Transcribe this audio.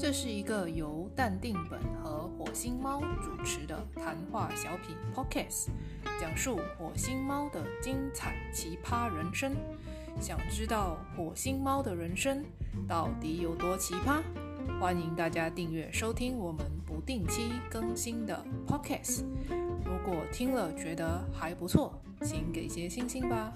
这是一个由淡定本和火星猫主持的谈话小品 Podcast，讲述火星猫的精彩奇葩人生。想知道火星猫的人生到底有多奇葩？欢迎大家订阅收听我们不定期更新的 Podcast。如果听了觉得还不错，请给些星星吧。